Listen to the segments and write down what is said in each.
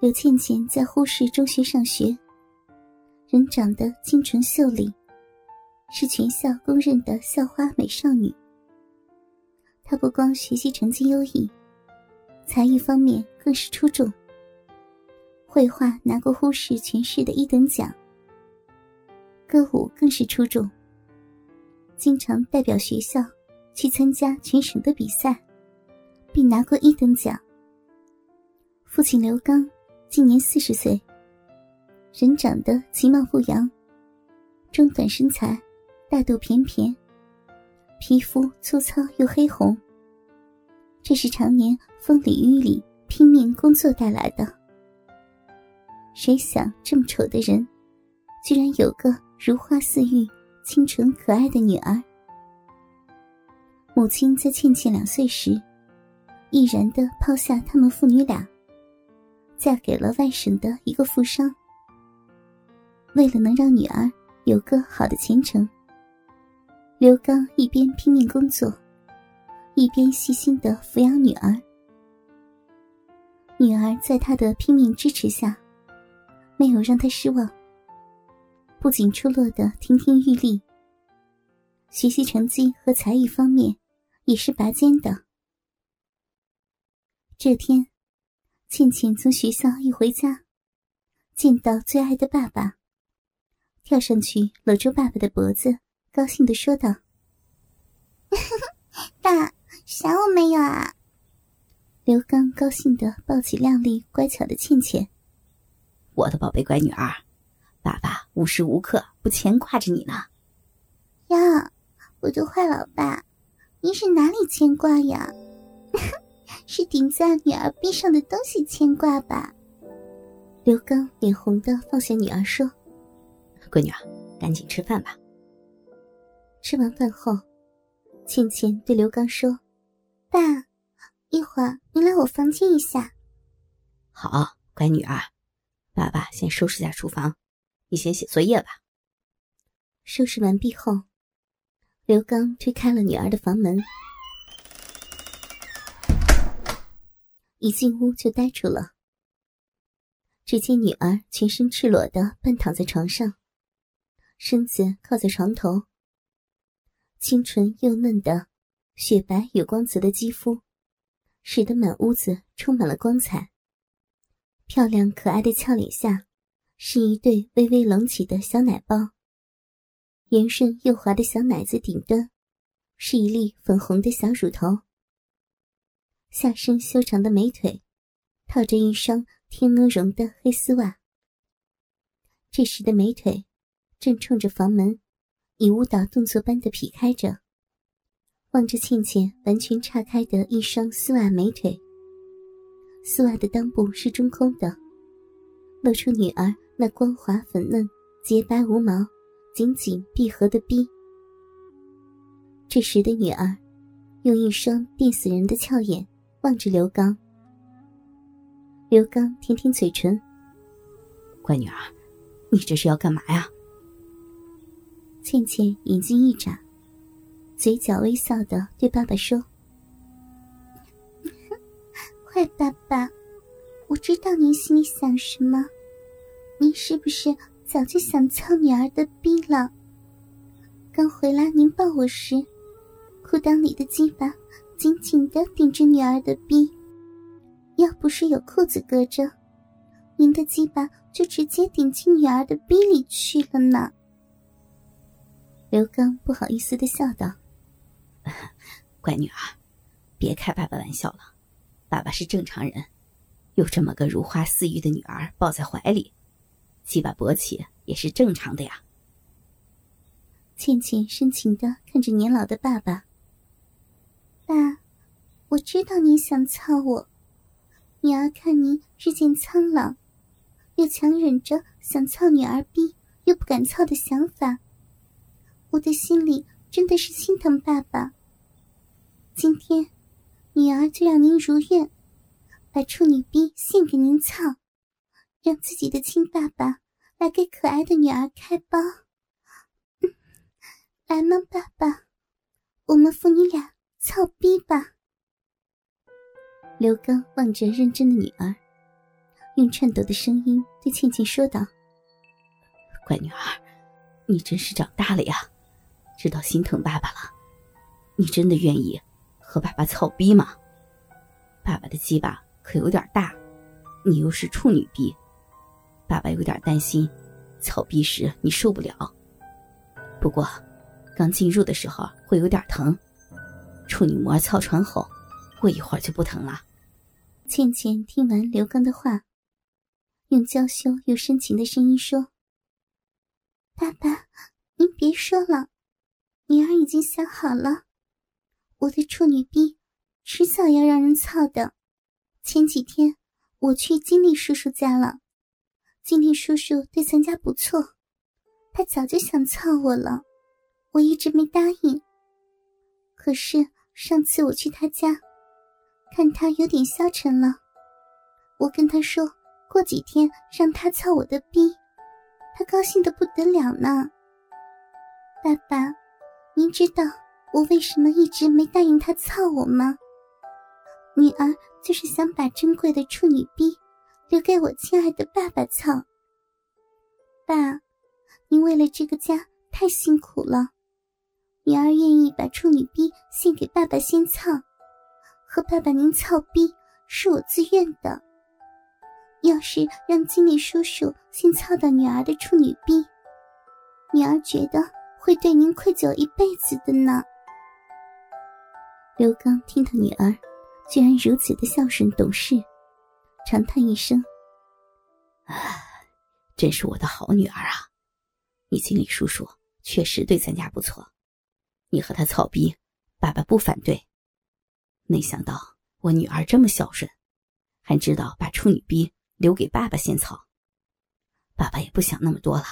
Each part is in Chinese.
刘倩倩在呼市中学上学，人长得清纯秀丽，是全校公认的校花美少女。她不光学习成绩优异，才艺方面更是出众。绘画拿过呼市全市的一等奖，歌舞更是出众，经常代表学校去参加全省的比赛，并拿过一等奖。父亲刘刚今年四十岁，人长得其貌不扬，中短身材，大肚便便，皮肤粗糙又黑红。这是常年风里雨里拼命工作带来的。谁想这么丑的人，居然有个如花似玉、清纯可爱的女儿？母亲在倩倩两岁时，毅然的抛下他们父女俩，嫁给了外省的一个富商。为了能让女儿有个好的前程，刘刚一边拼命工作，一边细心的抚养女儿。女儿在他的拼命支持下。没有让他失望，不仅出落得亭亭玉立，学习成绩和才艺方面也是拔尖的。这天，倩倩从学校一回家，见到最爱的爸爸，跳上去搂住爸爸的脖子，高兴的说道：“爸，想我没有啊？”刘刚高兴的抱起靓丽乖巧的倩倩。我的宝贝乖女儿，爸爸无时无刻不牵挂着你呢。呀，我的坏老爸，您是哪里牵挂呀？是顶在女儿臂上的东西牵挂吧？刘刚脸红的放下女儿说：“闺女儿，赶紧吃饭吧。”吃完饭后，倩倩对刘刚说：“爸，一会儿你来我房间一下。”好，乖女儿。爸爸先收拾下厨房，你先写作业吧。收拾完毕后，刘刚推开了女儿的房门，一进屋就呆住了。只见女儿全身赤裸的半躺在床上，身子靠在床头，清纯又嫩的雪白有光泽的肌肤，使得满屋子充满了光彩。漂亮可爱的俏脸下，是一对微微隆起的小奶包。圆顺又滑的小奶子顶端，是一粒粉红的小乳头。下身修长的美腿，套着一双天鹅绒的黑丝袜。这时的美腿，正冲着房门，以舞蹈动作般的劈开着，望着倩倩完全岔开的一双丝袜美腿。丝袜的裆部是中空的，露出女儿那光滑粉嫩、洁白无毛、紧紧闭合的逼。这时的女儿，用一双电死人的俏眼望着刘刚。刘刚舔舔嘴唇：“乖女儿，你这是要干嘛呀？”倩倩眼睛一眨，嘴角微笑的对爸爸说。坏爸爸，我知道您心里想什么。您是不是早就想操女儿的逼了？刚回来您抱我时，裤裆里的鸡巴紧紧的顶着女儿的逼，要不是有裤子隔着，您的鸡巴就直接顶进女儿的逼里去了呢。刘刚不好意思的笑道：“ 乖女儿，别开爸爸玩笑了。”爸爸是正常人，有这么个如花似玉的女儿抱在怀里，鸡巴勃起也是正常的呀。倩倩深情的看着年老的爸爸。爸，我知道你想操我，女儿看您日渐苍老，又强忍着想操女儿逼又不敢操的想法，我的心里真的是心疼爸爸。今天。女儿就让您如愿，把处女逼献给您操，让自己的亲爸爸来给可爱的女儿开包。来吗，爸爸？我们父女俩操逼吧。刘刚望着认真的女儿，用颤抖的声音对倩倩说道：“乖女儿，你真是长大了呀，知道心疼爸爸了。你真的愿意和爸爸操逼吗？爸爸的鸡巴可有点大，你又是处女逼，爸爸有点担心，操逼时你受不了。不过，刚进入的时候会有点疼，处女膜操穿后，过一会儿就不疼了。”倩倩听完刘刚的话，用娇羞又深情的声音说：“爸爸，您别说了，女儿已经想好了，我的处女逼迟早要让人操的。前几天我去金力叔叔家了，金力叔叔对咱家不错，他早就想操我了，我一直没答应。可是上次我去他家。”看他有点消沉了，我跟他说过几天让他操我的逼，他高兴的不得了呢。爸爸，您知道我为什么一直没答应他操我吗？女儿就是想把珍贵的处女逼留给我亲爱的爸爸操。爸，您为了这个家太辛苦了，女儿愿意把处女逼献给爸爸先操。和爸爸您操逼是我自愿的。要是让经理叔叔先操到女儿的处女逼，女儿觉得会对您愧疚一辈子的呢。刘刚听到女儿居然如此的孝顺懂事，长叹一声：“啊，真是我的好女儿啊！你经理叔叔确实对咱家不错，你和他操逼，爸爸不反对。”没想到我女儿这么孝顺，还知道把处女逼留给爸爸先操。爸爸也不想那么多了，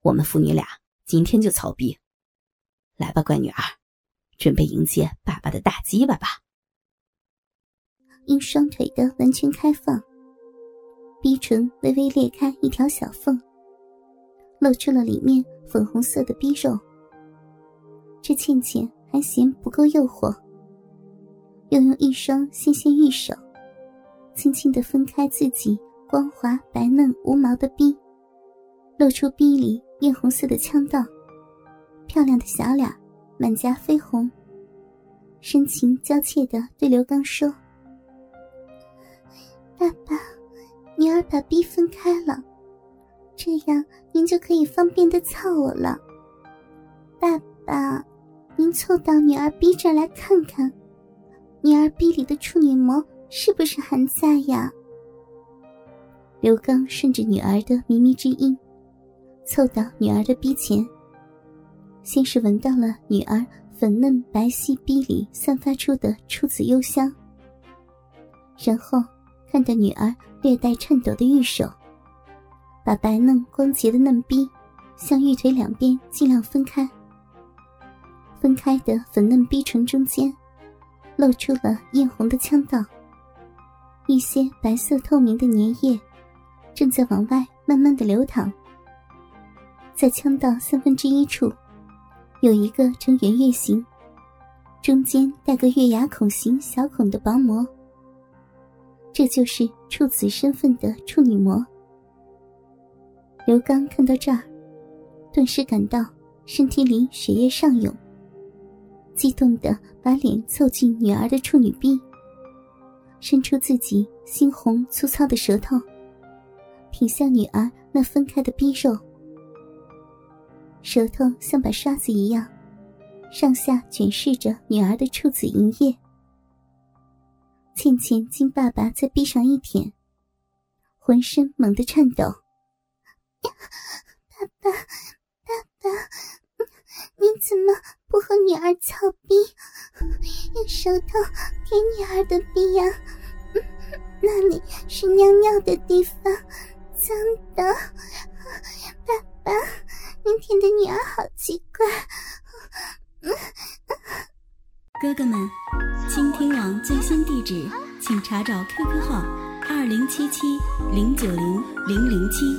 我们父女俩今天就操逼。来吧，乖女儿，准备迎接爸爸的大鸡巴吧。因双腿的完全开放，逼唇微微裂开一条小缝，露出了里面粉红色的逼肉。这倩倩还嫌不够诱惑。又用一双纤纤玉手，轻轻的分开自己光滑白嫩无毛的逼，露出逼里艳红色的腔道，漂亮的小脸，满颊绯红，深情娇怯的对刘刚说：“爸爸，女儿把逼分开了，这样您就可以方便的操我了。爸爸，您凑到女儿逼这来看看。”女儿逼里的处女膜是不是还在呀？刘刚顺着女儿的靡靡之音，凑到女儿的逼前。先是闻到了女儿粉嫩白皙逼里散发出的处子幽香，然后看到女儿略带颤抖的玉手，把白嫩光洁的嫩逼向玉腿两边尽量分开。分开的粉嫩逼唇中间。露出了艳红的腔道，一些白色透明的粘液正在往外慢慢的流淌。在腔道三分之一处，有一个呈圆月形，中间带个月牙孔形小孔的薄膜，这就是处子身份的处女膜。刘刚看到这儿，顿时感到身体里血液上涌。激动的把脸凑近女儿的处女臂，伸出自己猩红粗糙的舌头，舔向女儿那分开的逼肉。舌头像把刷子一样，上下卷拭着女儿的处子银液。倩倩经爸爸在壁上一舔，浑身猛地颤抖。爸爸，爸爸，你怎么？不和女儿操逼，用舌头舔女儿的逼呀！那里是尿尿的地方，脏的。爸爸，您舔的女儿好奇怪。哥哥们，倾听网最新地址，请查找 QQ 号二零七七零九零零零七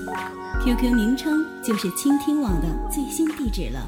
，QQ 名称就是倾听网的最新地址了。